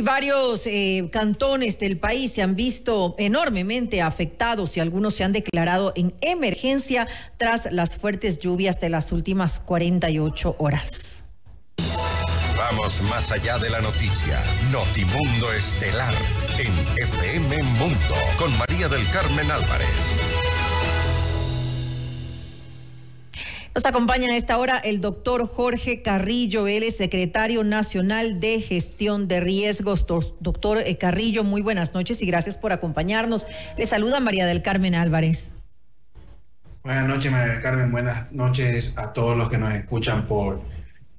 Y varios eh, cantones del país se han visto enormemente afectados y algunos se han declarado en emergencia tras las fuertes lluvias de las últimas 48 horas. Vamos más allá de la noticia. Notimundo Estelar en FM Mundo con María del Carmen Álvarez. Nos acompaña a esta hora el doctor Jorge Carrillo, él es secretario nacional de gestión de riesgos. Doctor eh, Carrillo, muy buenas noches y gracias por acompañarnos. Le saluda María del Carmen Álvarez. Buenas noches, María del Carmen. Buenas noches a todos los que nos escuchan por,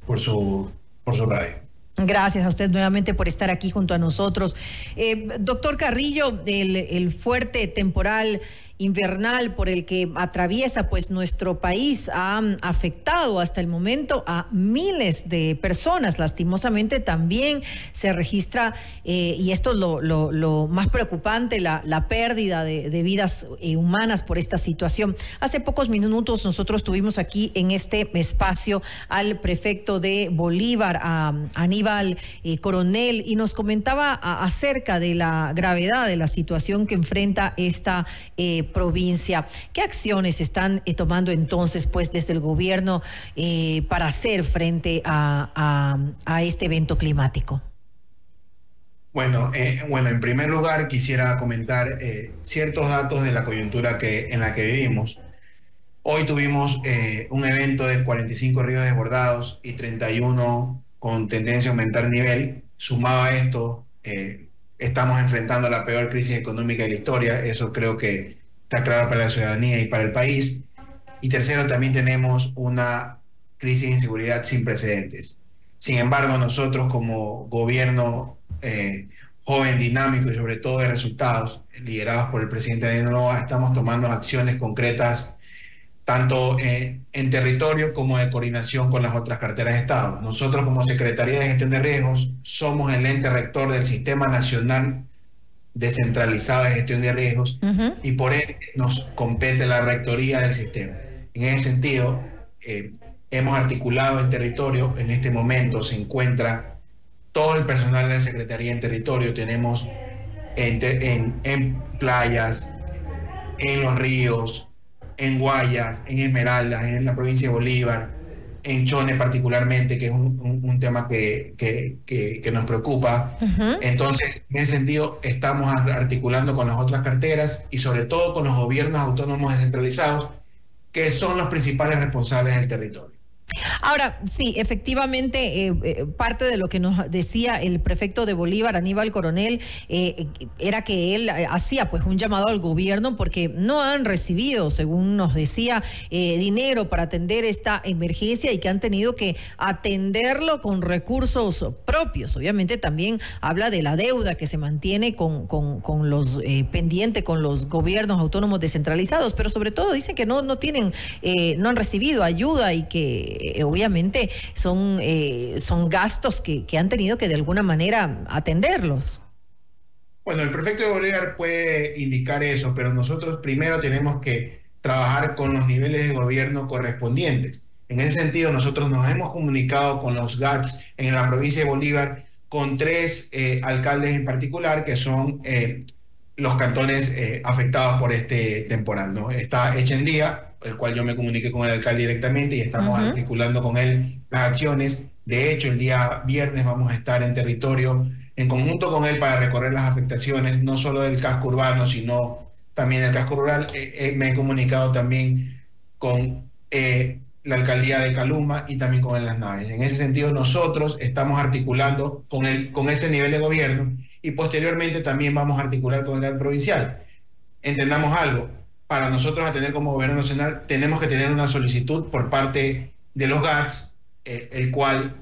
por, su, por su radio. Gracias a usted nuevamente por estar aquí junto a nosotros. Eh, doctor Carrillo, el, el fuerte temporal invernal por el que atraviesa pues nuestro país ha afectado hasta el momento a miles de personas. Lastimosamente también se registra, eh, y esto es lo, más preocupante, la, la pérdida de, vidas eh, humanas por esta situación. Hace pocos minutos nosotros tuvimos aquí en este espacio al prefecto de Bolívar, a Aníbal eh, Coronel, y nos comentaba acerca de la gravedad de la situación que enfrenta esta provincia. ¿Qué acciones están eh, tomando entonces, pues, desde el gobierno eh, para hacer frente a, este evento climático? Bueno, eh, bueno, en primer lugar quisiera comentar ciertos datos de la coyuntura que, en la que vivimos. Hoy tuvimos un evento de 45 ríos desbordados y 31 con tendencia a aumentar nivel. Sumado a esto, estamos enfrentando la peor crisis económica de la historia. Eso creo que está claro para la ciudadanía y para el país. Y tercero, también tenemos una crisis de inseguridad sin precedentes. Sin embargo, nosotros como gobierno eh, joven, dinámico y sobre todo de resultados, liderados por el presidente de Novoa, estamos tomando acciones concretas tanto en, en territorio como de coordinación con las otras carteras de Estado. Nosotros como Secretaría de Gestión de Riesgos somos el ente rector del Sistema Nacional descentralizada de gestión de riesgos y por ende nos compete la rectoría del sistema. En ese sentido, eh, hemos articulado el territorio, en este momento se encuentra todo el personal de la Secretaría en territorio, tenemos en, en playas, en los ríos, en Guayas, en Esmeraldas, en la provincia de Bolívar, en Chone particularmente, que es un, tema que, que, nos preocupa. Entonces, en ese sentido, estamos articulando con las otras carteras y sobre todo con los gobiernos autónomos descentralizados, que son los principales responsables del territorio. Ahora, sí, efectivamente, eh, eh, parte de lo que nos decía el prefecto de Bolívar, Aníbal Coronel, eh, era que él hacía pues un llamado al gobierno porque no han recibido, según nos decía, dinero para atender esta emergencia y que han tenido que atenderlo con recursos propios. Obviamente también habla de la deuda que se mantiene con, con, los pendientes, con los gobiernos autónomos descentralizados, pero sobre todo dicen que no, no tienen, no han recibido ayuda y que eh, obviamente son, eh, son gastos que, que han tenido que de alguna manera atenderlos. Bueno, el prefecto de Bolívar puede indicar eso, pero nosotros primero tenemos que trabajar con los niveles de gobierno correspondientes. En ese sentido, nosotros nos hemos comunicado con los GATS en la provincia de Bolívar, con tres eh, alcaldes en particular, que son los cantones afectados por este temporal. ¿no? Está Echendía, el cual yo me comuniqué con el alcalde directamente y estamos articulando con él las acciones. De hecho, el día viernes vamos a estar en territorio en conjunto con él para recorrer las afectaciones, no solo del casco urbano, sino también del casco rural. Eh, eh, me he comunicado también con eh, la alcaldía de Caluma y también con Las Naves. En ese sentido, nosotros estamos articulando con, el, con ese nivel de gobierno y posteriormente también vamos a articular con el provincial. Entendamos algo, para nosotros atender como gobierno nacional, tenemos que tener una solicitud por parte de los GATS, eh, el cual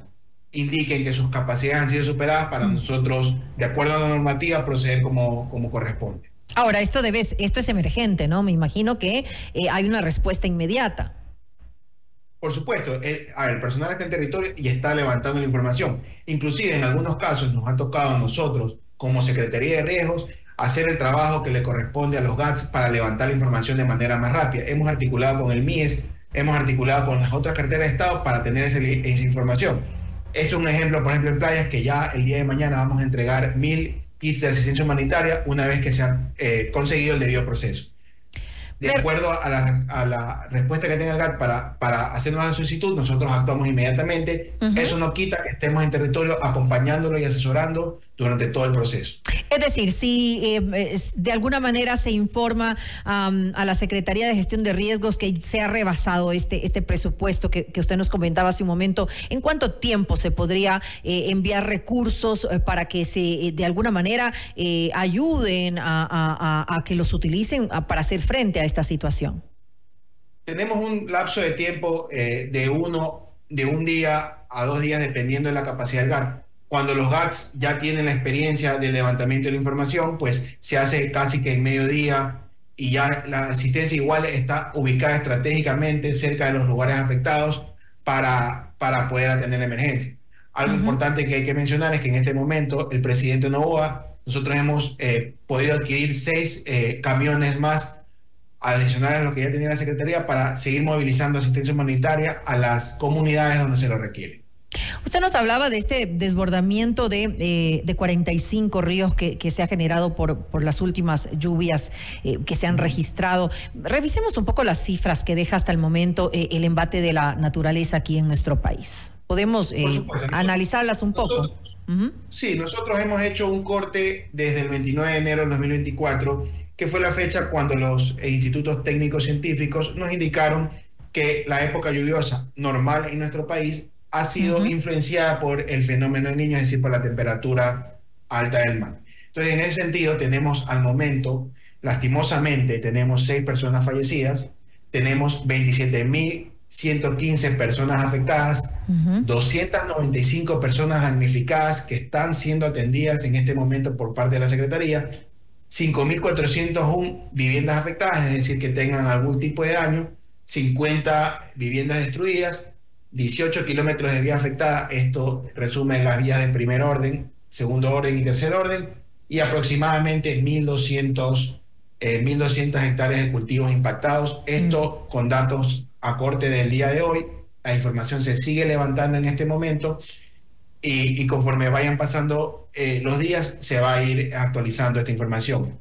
indiquen que sus capacidades han sido superadas para mm. nosotros, de acuerdo a la normativa, proceder como, como corresponde. Ahora, esto, debe, esto es emergente, ¿no? Me imagino que eh, hay una respuesta inmediata. Por supuesto, el, el personal está en territorio y está levantando la información. Inclusive en algunos casos nos ha tocado a nosotros, como Secretaría de Riesgos, hacer el trabajo que le corresponde a los GATS para levantar la información de manera más rápida. Hemos articulado con el MIES, hemos articulado con las otras carteras de Estado para tener esa, información. Es un ejemplo, por ejemplo, en playas que ya el día de mañana vamos a entregar mil kits de asistencia humanitaria una vez que se ha eh, conseguido el debido proceso de acuerdo a la, a la, respuesta que tenga el GAT para, para hacernos la solicitud, nosotros actuamos inmediatamente. Eso no quita que estemos en territorio acompañándolo y asesorando durante todo el proceso. Es decir, si eh, de alguna manera se informa a la Secretaría de Gestión de Riesgos que se ha rebasado este, este presupuesto que, usted nos comentaba hace un momento, ¿en cuánto tiempo se podría eh, enviar recursos eh, para que se de alguna manera ayuden a, a, que los utilicen para hacer frente a esta situación? Tenemos un lapso de tiempo de uno, de un día a dos días, dependiendo de la capacidad del GAN cuando los GATS ya tienen la experiencia del levantamiento de la información, pues se hace casi que en mediodía y ya la asistencia igual está ubicada estratégicamente cerca de los lugares afectados para, para poder atender la emergencia. Algo importante que hay que mencionar es que en este momento el presidente Novoa, nosotros hemos eh, podido adquirir seis eh, camiones más adicionales a lo que ya tenía la Secretaría para seguir movilizando asistencia humanitaria a las comunidades donde se lo requiere. Usted nos hablaba de este desbordamiento de, eh, de 45 ríos que, que, se ha generado por, por las últimas lluvias eh, que se han registrado. Revisemos un poco las cifras que deja hasta el momento eh, el embate de la naturaleza aquí en nuestro país. ¿Podemos analizarlas un poco? Sí, nosotros hemos hecho un corte desde el 29 de enero del 2024, que fue la fecha cuando los institutos técnicos científicos nos indicaron que la época lluviosa normal en nuestro país ha sido influenciada por el fenómeno del niño, es decir, por la temperatura alta del mar. Entonces, en ese sentido, tenemos al momento, lastimosamente, tenemos seis personas fallecidas, tenemos 27.115 personas afectadas, 295 personas damnificadas que están siendo atendidas en este momento por parte de la Secretaría, 5.401 viviendas afectadas, es decir, que tengan algún tipo de daño, 50 viviendas destruidas, 18 kilómetros de vía afectada, esto resume las vías de primer orden, segundo orden y tercer orden, y aproximadamente 1.200 eh, hectáreas de cultivos impactados. Esto mm. con datos a corte del día de hoy. La información se sigue levantando en este momento y, conforme vayan pasando eh, los días se va a ir actualizando esta información.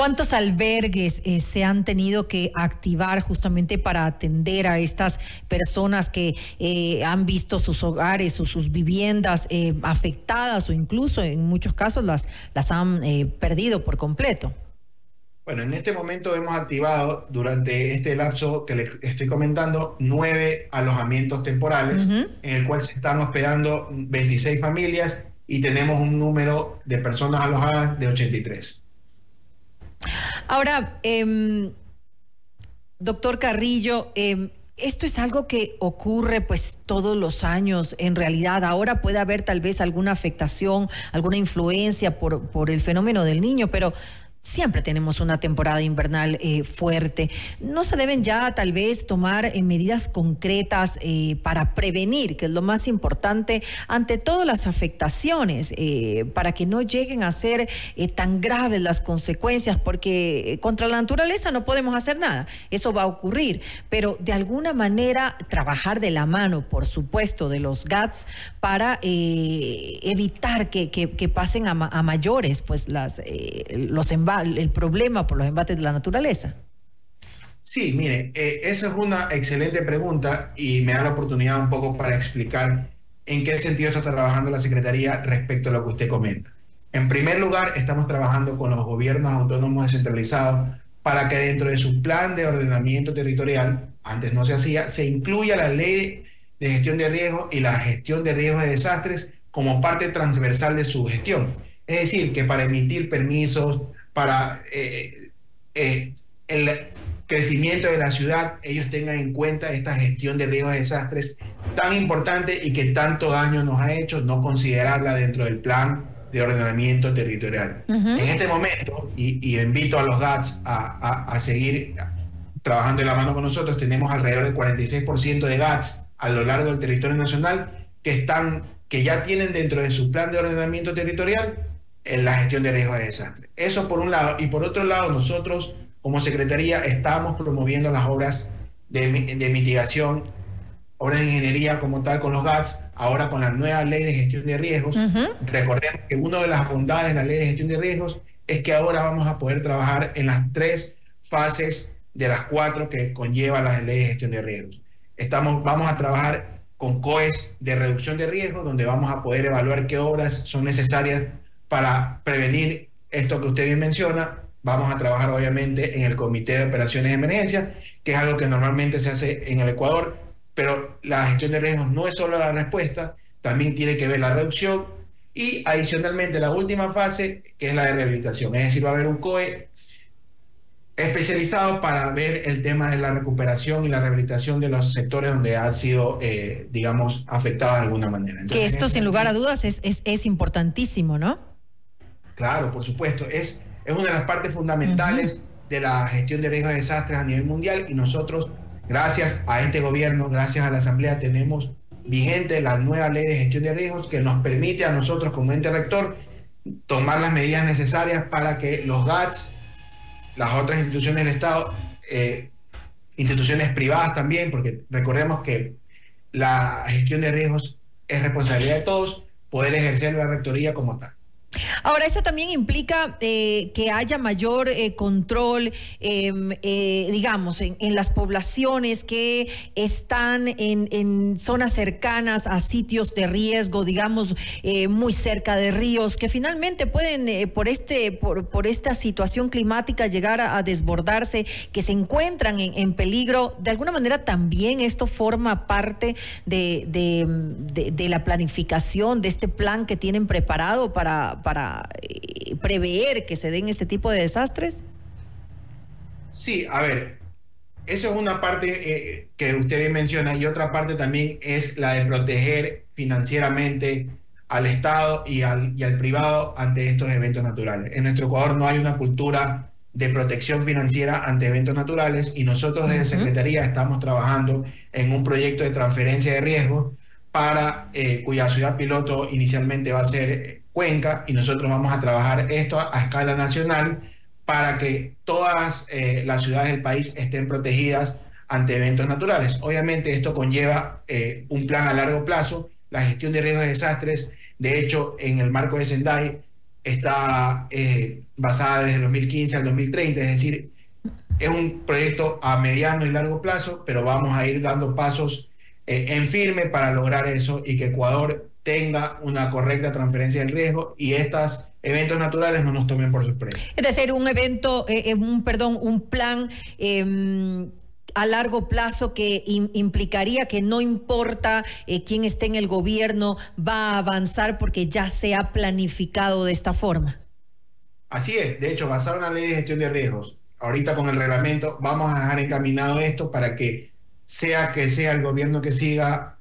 ¿Cuántos albergues eh, se han tenido que activar justamente para atender a estas personas que eh, han visto sus hogares o sus viviendas eh, afectadas o incluso en muchos casos las, las han perdido por completo? Bueno, en este momento hemos activado durante este lapso que le estoy comentando nueve alojamientos temporales en el cual se están hospedando 26 familias y tenemos un número de personas alojadas de 83. Ahora, em, doctor Carrillo, em, esto es algo que ocurre pues todos los años en realidad. Ahora puede haber tal vez alguna afectación, alguna influencia por, por el fenómeno del niño, pero Siempre tenemos una temporada invernal eh, fuerte. ¿No se deben ya tal vez tomar eh, medidas concretas eh, para prevenir, que es lo más importante, ante todas las afectaciones, para que no lleguen a ser tan graves las consecuencias? Porque contra la naturaleza no podemos hacer nada, eso va a ocurrir, pero de alguna manera trabajar de la mano, por supuesto, de los GATS para evitar que, pasen a, mayores pues los embates el problema por los embates de la naturaleza? Sí, mire, eh, esa es una excelente pregunta y me da la oportunidad un poco para explicar en qué sentido está trabajando la Secretaría respecto a lo que usted comenta. En primer lugar, estamos trabajando con los gobiernos autónomos descentralizados para que dentro de su plan de ordenamiento territorial, antes no se hacía, se incluya la ley de gestión de riesgos y la gestión de riesgos de desastres como parte transversal de su gestión. Es decir, que para emitir permisos, para eh, eh, el crecimiento de la ciudad, ellos tengan en cuenta esta gestión de riesgos de desastres tan importante y que tanto daño nos ha hecho, no considerarla dentro del plan de ordenamiento territorial. En este momento, y, invito a los GATS a, a, seguir trabajando de la mano con nosotros, tenemos alrededor del 46% de GATS a lo largo del territorio nacional que están que ya tienen dentro de su plan de ordenamiento territorial en la gestión de riesgos de desastre. Eso por un lado. Y por otro lado, nosotros como Secretaría estamos promoviendo las obras de, de mitigación, obras de ingeniería como tal con los GATS, ahora con la nueva ley de gestión de riesgos. Recordemos que una de las bondades de la ley de gestión de riesgos es que ahora vamos a poder trabajar en las tres fases de las cuatro que conlleva la ley de gestión de riesgos. Estamos, vamos a trabajar con COES de reducción de riesgos, donde vamos a poder evaluar qué obras son necesarias para prevenir esto que usted bien menciona. Vamos a trabajar obviamente en el Comité de Operaciones de Emergencia, que es algo que normalmente se hace en el Ecuador, pero la gestión de riesgos no es solo la respuesta, también tiene que ver la reducción y adicionalmente la última fase, que es la de rehabilitación. Es decir, va a haber un COE especializado para ver el tema de la recuperación y la rehabilitación de los sectores donde ha sido, eh, digamos, afectados de alguna manera. que esto, sin lugar a dudas, es, es, es, importantísimo, ¿no? Claro, por supuesto. Es, es una de las partes fundamentales de la gestión de riesgos de desastres a nivel mundial y nosotros, gracias a este gobierno, gracias a la Asamblea, tenemos vigente la nueva ley de gestión de riesgos que nos permite a nosotros como ente rector tomar las medidas necesarias para que los GATS, las otras instituciones del Estado, eh, instituciones privadas también, porque recordemos que la gestión de riesgos es responsabilidad de todos, poder ejercer la rectoría como tal. Ahora, esto también implica eh, que haya mayor eh, control, em, eh, digamos, en, las poblaciones que están en, zonas cercanas a sitios de riesgo, digamos, muy cerca de ríos, que finalmente pueden, por, este, por, esta situación climática, llegar a, desbordarse, que se encuentran en, peligro. De alguna manera, también esto forma parte de, de la planificación, de este plan que tienen preparado para para eh, prever que se den este tipo de desastres? Sí, a ver, eso es una parte eh, que usted bien menciona y otra parte también es la de proteger financieramente al Estado y al, y al privado ante estos eventos naturales. En nuestro Ecuador no hay una cultura de protección financiera ante eventos naturales y nosotros desde Secretaría estamos trabajando en un proyecto de transferencia de riesgo para eh, cuya ciudad piloto inicialmente va a ser Cuenca y nosotros vamos a trabajar esto a, escala nacional para que todas eh, las ciudades del país estén protegidas ante eventos naturales. Obviamente esto conlleva eh, un plan a largo plazo, la gestión de riesgos de desastres, de hecho en el marco de Sendai está eh, basada desde el 2015 al 2030, es decir, es un proyecto a mediano y largo plazo, pero vamos a ir dando pasos en firme para lograr eso y que Ecuador tenga una correcta transferencia del riesgo y estos eventos naturales no nos tomen por sorpresa. Es decir, un evento, eh, eh, un perdón, un plan em, a largo plazo que implicaría que no importa eh, quién esté en el gobierno, va a avanzar porque ya se ha planificado de esta forma. Así es, de hecho, basado en la ley de gestión de riesgos, ahorita con el reglamento vamos a dejar encaminado esto para que sea que sea el gobierno que siga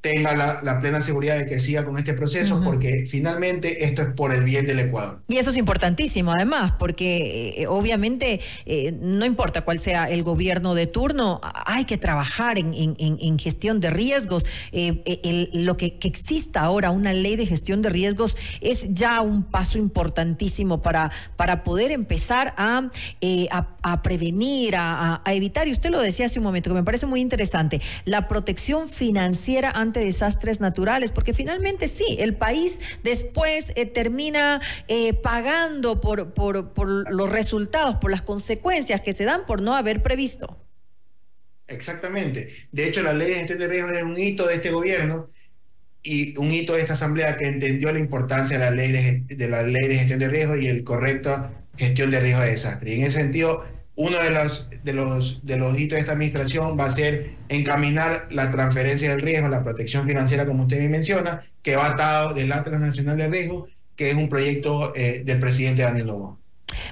tenga la, plena seguridad de que siga con este proceso, porque finalmente esto es por el bien del Ecuador. Y eso es importantísimo, además, porque eh, obviamente eh, no importa cuál sea el gobierno de turno, hay que trabajar en, en, gestión de riesgos. Eh, lo que, exista ahora, una ley de gestión de riesgos, es ya un paso importantísimo para, para poder empezar a, a, prevenir, a, a evitar, y usted lo decía hace un momento, que me parece muy interesante, la protección financiera ante desastres naturales, porque finalmente sí, el país después eh, termina eh, pagando por, por, por los resultados, por las consecuencias que se dan por no haber previsto. Exactamente. De hecho, la ley de gestión de riesgos es un hito de este gobierno y un hito de esta asamblea que entendió la importancia de la ley de, de la ley de gestión de riesgos y el correcta gestión de riesgos de desastre. Y en ese sentido, uno de los, de, los, de los hitos de esta administración va a ser encaminar la transferencia del riesgo, la protección financiera, como usted me menciona, que va atado del Atlas Nacional de Riesgo, que es un proyecto eh, del presidente Daniel Lobo.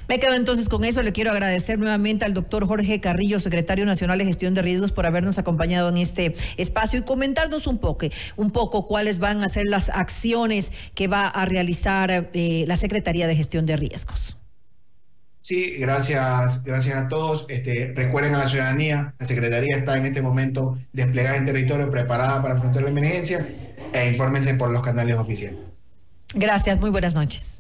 Me quedo entonces con eso. Le quiero agradecer nuevamente al doctor Jorge Carrillo, secretario nacional de gestión de riesgos, por habernos acompañado en este espacio y comentarnos un poco, un poco cuáles van a ser las acciones que va a realizar eh, la Secretaría de Gestión de Riesgos. Sí, gracias, gracias a todos. Este, recuerden a la ciudadanía, la Secretaría está en este momento desplegada en territorio, preparada para afrontar la emergencia, e infórmense por los canales oficiales. Gracias, muy buenas noches.